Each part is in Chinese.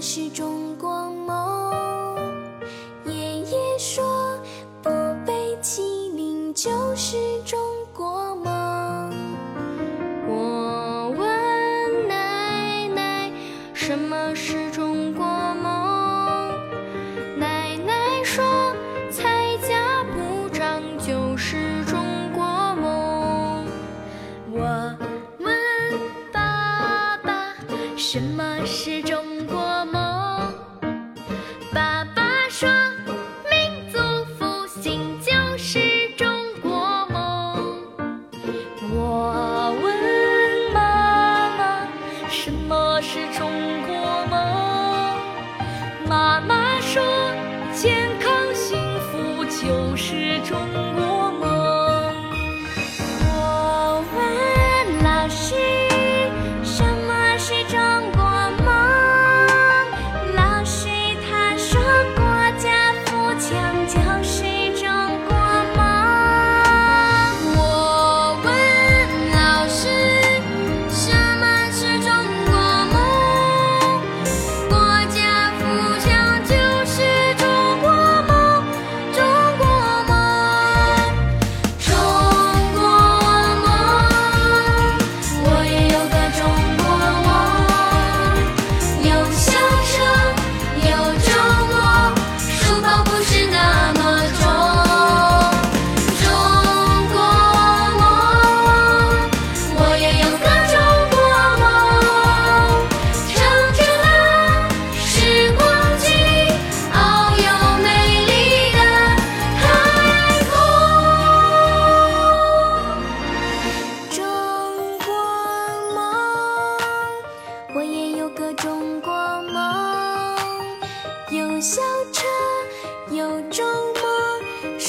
始终什么是中国梦？爸爸说，民族复兴就是中国梦。我问妈妈，什么是中国梦？妈妈说，健康幸福就是中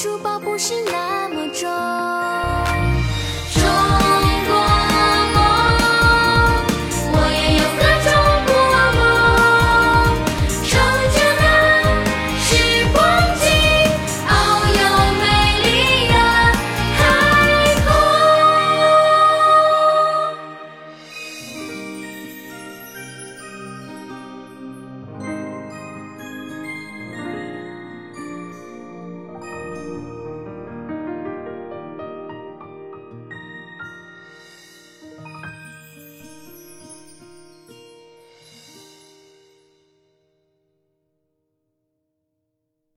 书包不是那么重